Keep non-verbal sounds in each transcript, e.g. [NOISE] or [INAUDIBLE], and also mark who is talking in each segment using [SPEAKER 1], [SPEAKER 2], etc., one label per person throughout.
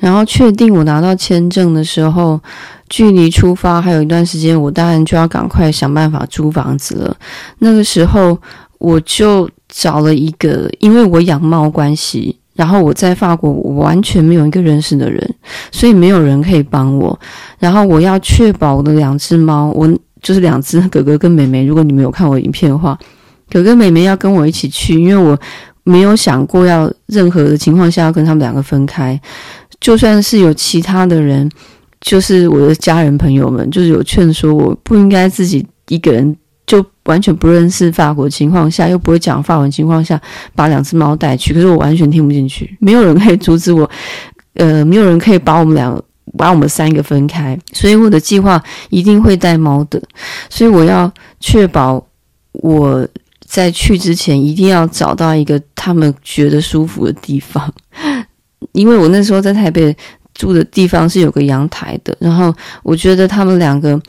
[SPEAKER 1] 然后确定我拿到签证的时候，距离出发还有一段时间，我当然就要赶快想办法租房子了。那个时候我就找了一个，因为我养猫关系，然后我在法国我完全没有一个认识的人，所以没有人可以帮我。然后我要确保我的两只猫，我就是两只哥哥跟妹妹。如果你没有看我影片的话，哥哥妹妹要跟我一起去，因为我没有想过要任何的情况下要跟他们两个分开。就算是有其他的人，就是我的家人朋友们，就是有劝说我不应该自己一个人，就完全不认识法国情况下，又不会讲法文情况下，把两只猫带去。可是我完全听不进去，没有人可以阻止我，呃，没有人可以把我们两把我们三个分开。所以我的计划一定会带猫的，所以我要确保我在去之前一定要找到一个他们觉得舒服的地方。因为我那时候在台北住的地方是有个阳台的，然后我觉得他们两个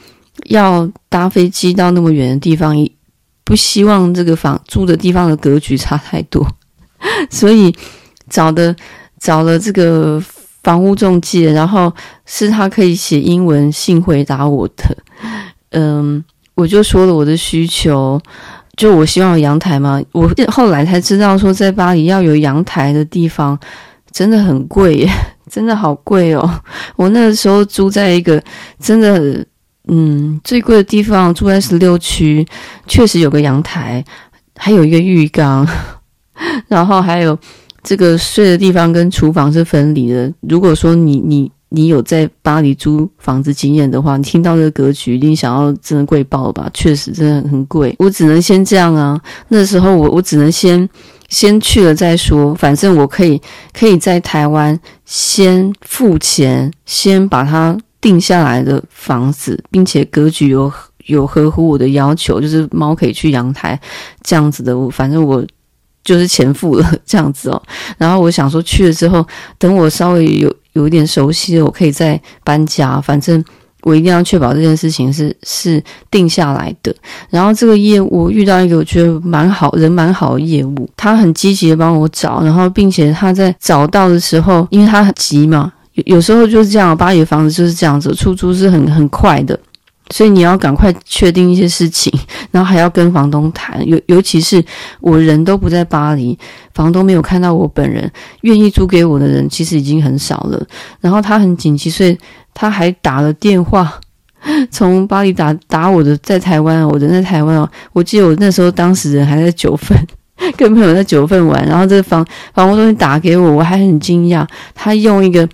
[SPEAKER 1] 要搭飞机到那么远的地方，不希望这个房住的地方的格局差太多，[LAUGHS] 所以找的找了这个房屋中介，然后是他可以写英文信回答我的，嗯，我就说了我的需求，就我希望有阳台嘛，我后来才知道说在巴黎要有阳台的地方。真的很贵耶，[LAUGHS] 真的好贵哦！我那个时候住在一个真的，嗯，最贵的地方，住在十六区，确实有个阳台，还有一个浴缸，[LAUGHS] 然后还有这个睡的地方跟厨房是分离的。如果说你你你有在巴黎租房子经验的话，你听到这个格局，一定想要真的贵爆了吧？确实真的很贵，我只能先这样啊。那时候我我只能先。先去了再说，反正我可以可以在台湾先付钱，先把它定下来的房子，并且格局有有合乎我的要求，就是猫可以去阳台这样子的。我反正我就是钱付了 [LAUGHS] 这样子哦。然后我想说去了之后，等我稍微有有一点熟悉了，我可以再搬家。反正。我一定要确保这件事情是是定下来的。然后这个业务遇到一个我觉得蛮好人蛮好的业务，他很积极的帮我找，然后并且他在找到的时候，因为他很急嘛，有有时候就是这样，巴黎的房子就是这样子，出租是很很快的，所以你要赶快确定一些事情，[LAUGHS] 然后还要跟房东谈，尤尤其是我人都不在巴黎，房东没有看到我本人，愿意租给我的人其实已经很少了，然后他很紧急，所以。他还打了电话，[LAUGHS] 从巴黎打打我的，在台湾，我人在台湾哦。我记得我那时候当时人还在九份，[LAUGHS] 跟朋友在九份玩，然后这房房屋中心打给我，我还很惊讶。他用一个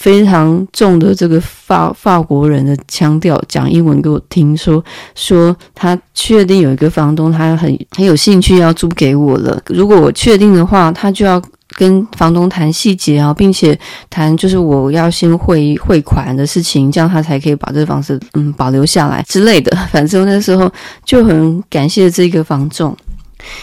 [SPEAKER 1] 非常重的这个法法国人的腔调讲英文给我听，说说他确定有一个房东，他很很有兴趣要租给我了。如果我确定的话，他就要。跟房东谈细节啊，并且谈就是我要先汇汇款的事情，这样他才可以把这个房子嗯保留下来之类的。[LAUGHS] 反正那时候就很感谢这个房仲，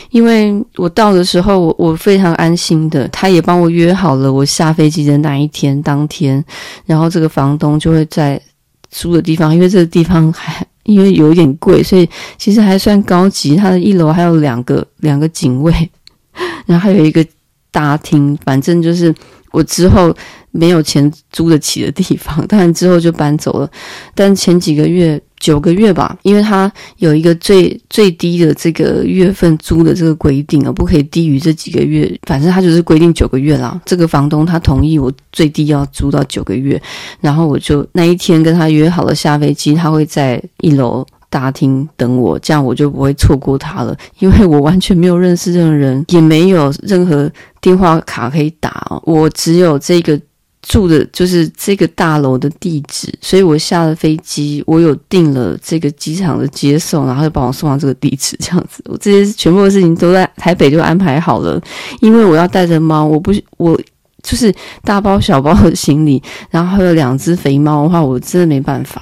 [SPEAKER 1] 因为我到的时候我我非常安心的，他也帮我约好了我下飞机的那一天当天，然后这个房东就会在租的地方，因为这个地方还 [LAUGHS] 因为有一点贵，所以其实还算高级。它的一楼还有两个两个警卫，[LAUGHS] 然后还有一个。大厅，反正就是我之后没有钱租得起的地方，当然之后就搬走了。但前几个月，九个月吧，因为他有一个最最低的这个月份租的这个规定啊，不可以低于这几个月。反正他就是规定九个月啦。这个房东他同意我最低要租到九个月，然后我就那一天跟他约好了下飞机，他会在一楼。大厅等我，这样我就不会错过他了。因为我完全没有认识这个人，也没有任何电话卡可以打，我只有这个住的就是这个大楼的地址，所以我下了飞机，我有订了这个机场的接送，然后就把我送到这个地址，这样子。我这些全部的事情都在台北就安排好了，因为我要带着猫，我不我就是大包小包的行李，然后还有两只肥猫的话，我真的没办法。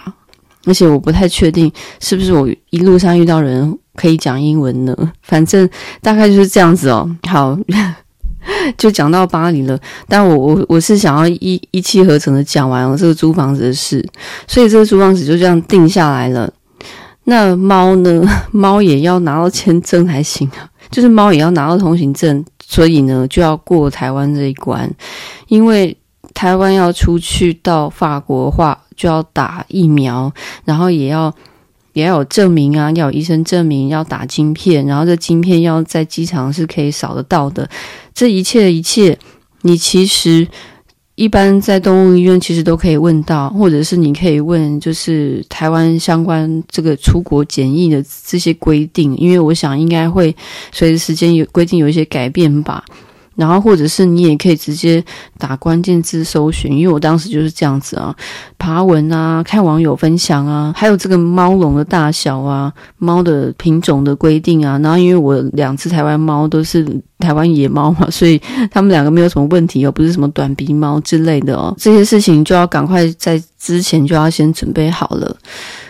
[SPEAKER 1] 而且我不太确定是不是我一路上遇到人可以讲英文呢？反正大概就是这样子哦。好，[LAUGHS] 就讲到巴黎了。但我我我是想要一一气呵成的讲完了这个租房子的事，所以这个租房子就这样定下来了。那猫呢？[LAUGHS] 猫也要拿到签证才行啊，就是猫也要拿到通行证，所以呢就要过台湾这一关，因为。台湾要出去到法国的话，就要打疫苗，然后也要也要有证明啊，要有医生证明，要打晶片，然后这晶片要在机场是可以扫得到的。这一切的一切，你其实。一般在动物医院其实都可以问到，或者是你可以问，就是台湾相关这个出国检疫的这些规定，因为我想应该会随着时间有规定有一些改变吧。然后，或者是你也可以直接打关键字搜寻，因为我当时就是这样子啊，爬文啊，看网友分享啊，还有这个猫笼的大小啊，猫的品种的规定啊。然后，因为我两只台湾猫都是台湾野猫嘛，[LAUGHS] 所以他们两个没有什么问题，又不是什么短鼻猫之类的哦。这些事情就要赶快在之前就要先准备好了。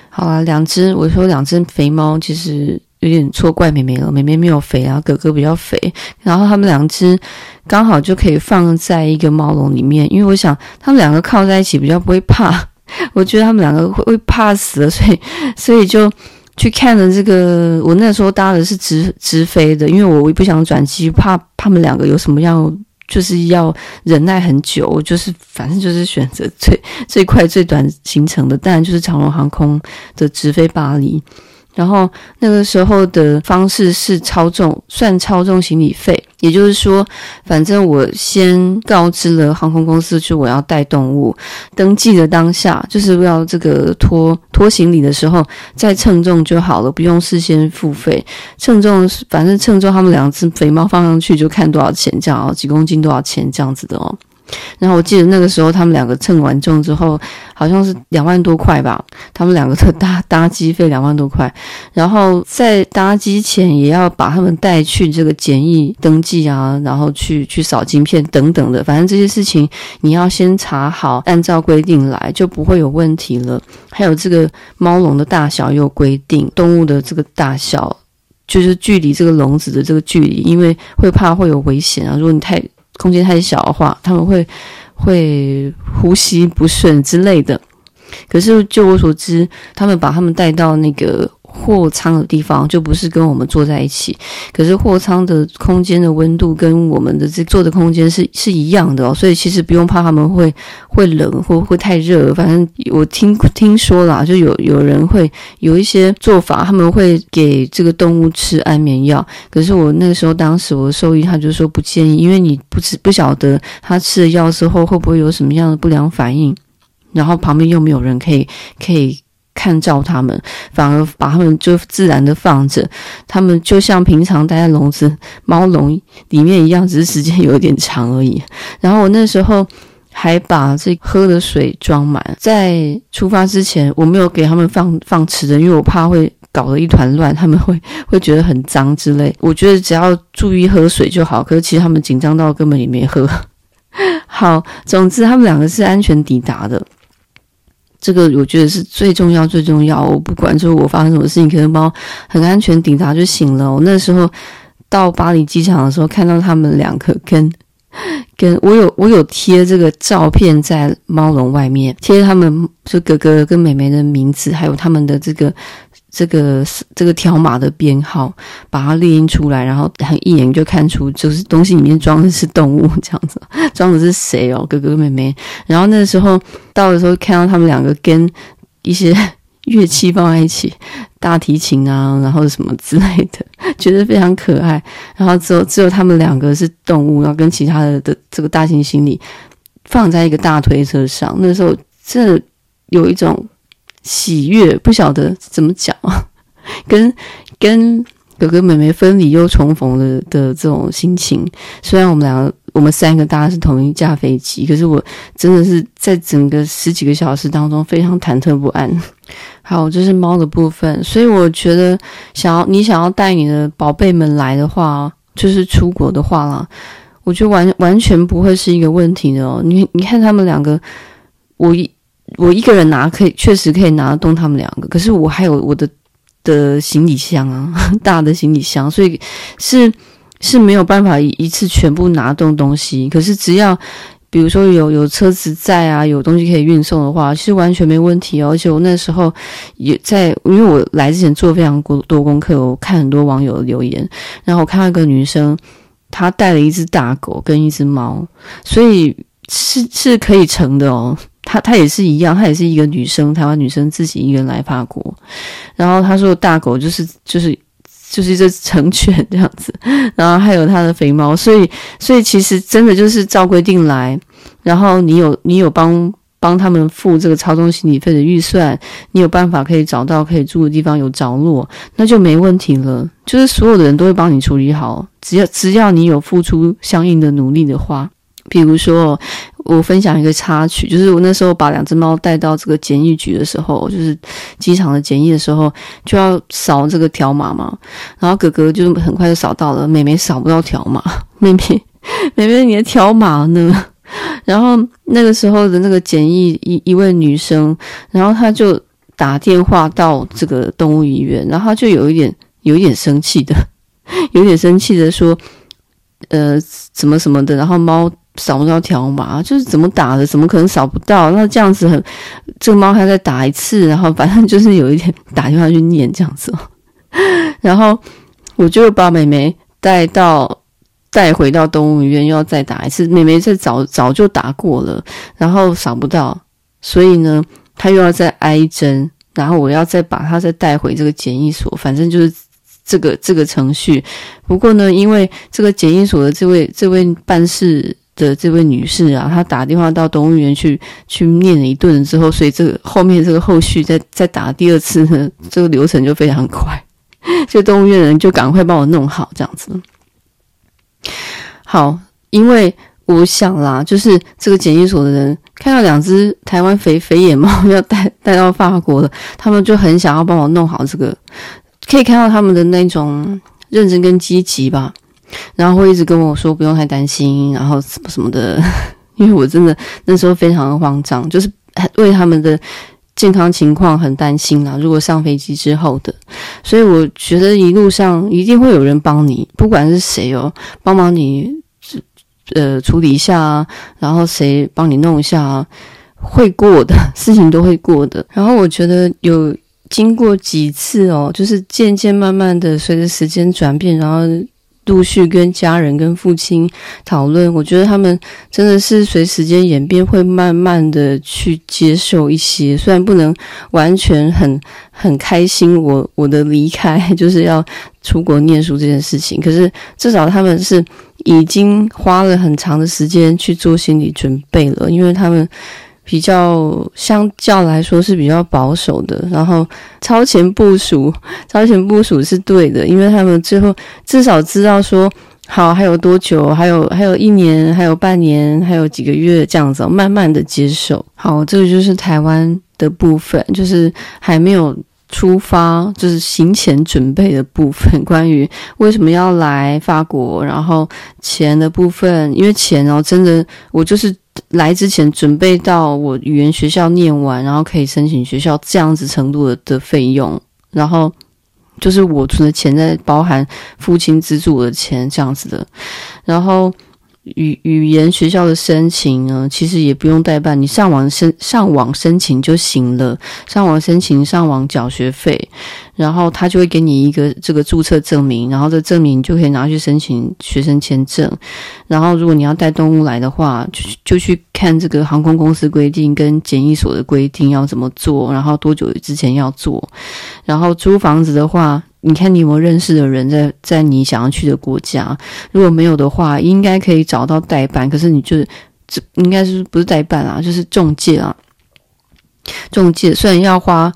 [SPEAKER 1] 好啦，两只，我说两只肥猫其实。有点错怪妹妹了，妹妹没有肥啊，哥哥比较肥。然后他们两只刚好就可以放在一个猫笼里面，因为我想他们两个靠在一起比较不会怕。我觉得他们两个会会怕死了，所以所以就去看了这个。我那时候搭的是直直飞的，因为我也不想转机，怕他们两个有什么样，就是要忍耐很久。就是反正就是选择最最快最短行程的，当然就是长荣航空的直飞巴黎。然后那个时候的方式是超重，算超重行李费，也就是说，反正我先告知了航空公司，就我要带动物，登记的当下，就是要这个拖拖行李的时候再称重就好了，不用事先付费。称重，反正称重他们两只肥猫放上去就看多少钱，这样哦，几公斤多少钱这样子的哦。然后我记得那个时候，他们两个称完重之后，好像是两万多块吧。他们两个的搭搭机费两万多块，然后在搭机前也要把他们带去这个检疫登记啊，然后去去扫晶片等等的。反正这些事情你要先查好，按照规定来，就不会有问题了。还有这个猫笼的大小也有规定，动物的这个大小就是距离这个笼子的这个距离，因为会怕会有危险啊。如果你太空间太小的话，他们会会呼吸不顺之类的。可是就我所知，他们把他们带到那个。货舱的地方就不是跟我们坐在一起，可是货舱的空间的温度跟我们的这坐的空间是是一样的哦，所以其实不用怕他们会会冷或会太热。反正我听听说啦，就有有人会有一些做法，他们会给这个动物吃安眠药。可是我那个时候当时我的兽医他就说不建议，因为你不知不晓得他吃了药之后会不会有什么样的不良反应，然后旁边又没有人可以可以。看照他们，反而把他们就自然的放着，他们就像平常待在笼子猫笼里面一样，只是时间有点长而已。然后我那时候还把这喝的水装满，在出发之前我没有给他们放放吃的，因为我怕会搞得一团乱，他们会会觉得很脏之类。我觉得只要注意喝水就好，可是其实他们紧张到根本也没喝。[LAUGHS] 好，总之他们两个是安全抵达的。这个我觉得是最重要、最重要。我不管就是我发生什么事情，可能猫很安全抵达就行了。我那时候到巴黎机场的时候，看到他们两个跟 [LAUGHS] 跟我有我有贴这个照片在猫笼外面，贴他们就哥哥跟妹妹的名字，还有他们的这个。这个这个条码的编号，把它列印出来，然后很一眼就看出，就是东西里面装的是动物这样子，[LAUGHS] 装的是谁哦？哥哥妹妹。然后那时候到的时候，看到他们两个跟一些 [LAUGHS] 乐器放在一起，大提琴啊，然后什么之类的，觉得非常可爱。然后只有只有他们两个是动物，然后跟其他的的这个大型行李放在一个大推车上。那时候这有一种。喜悦不晓得怎么讲啊，[LAUGHS] 跟跟哥哥妹妹分离又重逢的的这种心情。虽然我们两个我们三个搭的是同一架飞机，可是我真的是在整个十几个小时当中非常忐忑不安。[LAUGHS] 好，这是猫的部分，所以我觉得想要你想要带你的宝贝们来的话，就是出国的话啦，我觉得完完全不会是一个问题的哦。你你看他们两个，我一。我一个人拿可以，确实可以拿得动他们两个。可是我还有我的的行李箱啊，[LAUGHS] 大的行李箱，所以是是没有办法一次全部拿动东西。可是只要比如说有有车子在啊，有东西可以运送的话，其实完全没问题哦。而且我那时候也在，因为我来之前做非常多功课，我看很多网友的留言，然后我看到一个女生，她带了一只大狗跟一只猫，所以。是是可以成的哦。她她也是一样，她也是一个女生，台湾女生自己一个人来法国。然后她说大狗就是就是就是一只成犬这样子，然后还有她的肥猫，所以所以其实真的就是照规定来。然后你有你有帮帮他们付这个操纵行李费的预算，你有办法可以找到可以住的地方有着落，那就没问题了。就是所有的人都会帮你处理好，只要只要你有付出相应的努力的话。比如说，我分享一个插曲，就是我那时候把两只猫带到这个检疫局的时候，就是机场的检疫的时候，就要扫这个条码嘛。然后哥哥就很快就扫到了，妹妹扫不到条码，[LAUGHS] 妹妹，妹妹，你的条码呢？然后那个时候的那个检疫一一位女生，然后她就打电话到这个动物医院，然后她就有一点有一点生气的，有点生气的说，呃，怎么什么的，然后猫。扫不到条码，就是怎么打的，怎么可能扫不到？那这样子很，这个猫还再打一次，然后反正就是有一点打电话去念这样子。[LAUGHS] 然后我就把妹妹带到带回到动物医院，又要再打一次。妹妹这早早就打过了，然后扫不到，所以呢，她又要再挨一针，然后我要再把她再带回这个检疫所，反正就是。这个这个程序，不过呢，因为这个检疫所的这位这位办事的这位女士啊，她打电话到动物园去去念了一顿之后，所以这个后面这个后续再再打第二次呢，这个流程就非常快，[LAUGHS] 所以动物园人就赶快帮我弄好这样子。好，因为我想啦，就是这个检疫所的人看到两只台湾肥肥野猫要带带到法国了，他们就很想要帮我弄好这个。可以看到他们的那种认真跟积极吧，然后会一直跟我说不用太担心，然后什么什么的，[LAUGHS] 因为我真的那时候非常的慌张，就是为他们的健康情况很担心啊。如果上飞机之后的，所以我觉得一路上一定会有人帮你，不管是谁哦，帮忙你呃处理一下啊，然后谁帮你弄一下啊，会过的 [LAUGHS] 事情都会过的。然后我觉得有。经过几次哦，就是渐渐慢慢的随着时间转变，然后陆续跟家人跟父亲讨论，我觉得他们真的是随时间演变，会慢慢的去接受一些，虽然不能完全很很开心我，我的离开 [LAUGHS] 就是要出国念书这件事情，可是至少他们是已经花了很长的时间去做心理准备了，因为他们。比较相较来说是比较保守的，然后超前部署，超前部署是对的，因为他们最后至少知道说，好，还有多久，还有还有一年，还有半年，还有几个月这样子，慢慢的接受。好，这个就是台湾的部分，就是还没有出发，就是行前准备的部分。关于为什么要来法国，然后钱的部分，因为钱哦，真的我就是。来之前准备到我语言学校念完，然后可以申请学校这样子程度的的费用，然后就是我存的钱在包含父亲资助我的钱这样子的，然后。语语言学校的申请呢，其实也不用代办，你上网申上网申请就行了。上网申请，上网缴学费，然后他就会给你一个这个注册证明，然后这证明你就可以拿去申请学生签证。然后如果你要带动物来的话，就就去看这个航空公司规定跟检疫所的规定要怎么做，然后多久之前要做。然后租房子的话。你看，你有没有认识的人在在你想要去的国家？如果没有的话，应该可以找到代办。可是你就这应该是不是代办啊？就是中介啊。中介虽然要花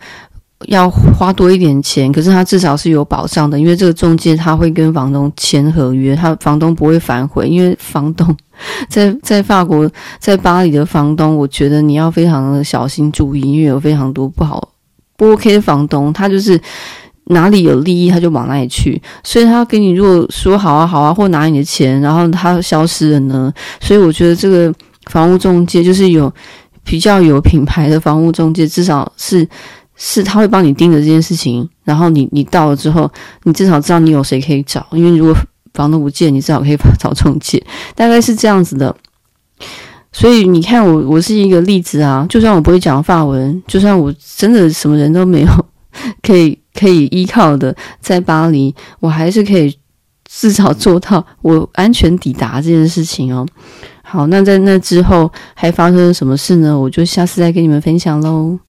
[SPEAKER 1] 要花多一点钱，可是他至少是有保障的，因为这个中介他会跟房东签合约，他房东不会反悔。因为房东 [LAUGHS] 在在法国在巴黎的房东，我觉得你要非常的小心注意，因为有非常多不好不 OK 的房东，他就是。哪里有利益，他就往哪里去，所以他给你如果说好啊好啊，或拿你的钱，然后他消失了呢？所以我觉得这个房屋中介就是有比较有品牌的房屋中介，至少是是他会帮你盯着这件事情，然后你你到了之后，你至少知道你有谁可以找，因为如果房东不见，你至少可以找中介，大概是这样子的。所以你看我我是一个例子啊，就算我不会讲法文，就算我真的什么人都没有，[LAUGHS] 可以。可以依靠的，在巴黎，我还是可以至少做到我安全抵达这件事情哦。好，那在那之后还发生了什么事呢？我就下次再跟你们分享喽。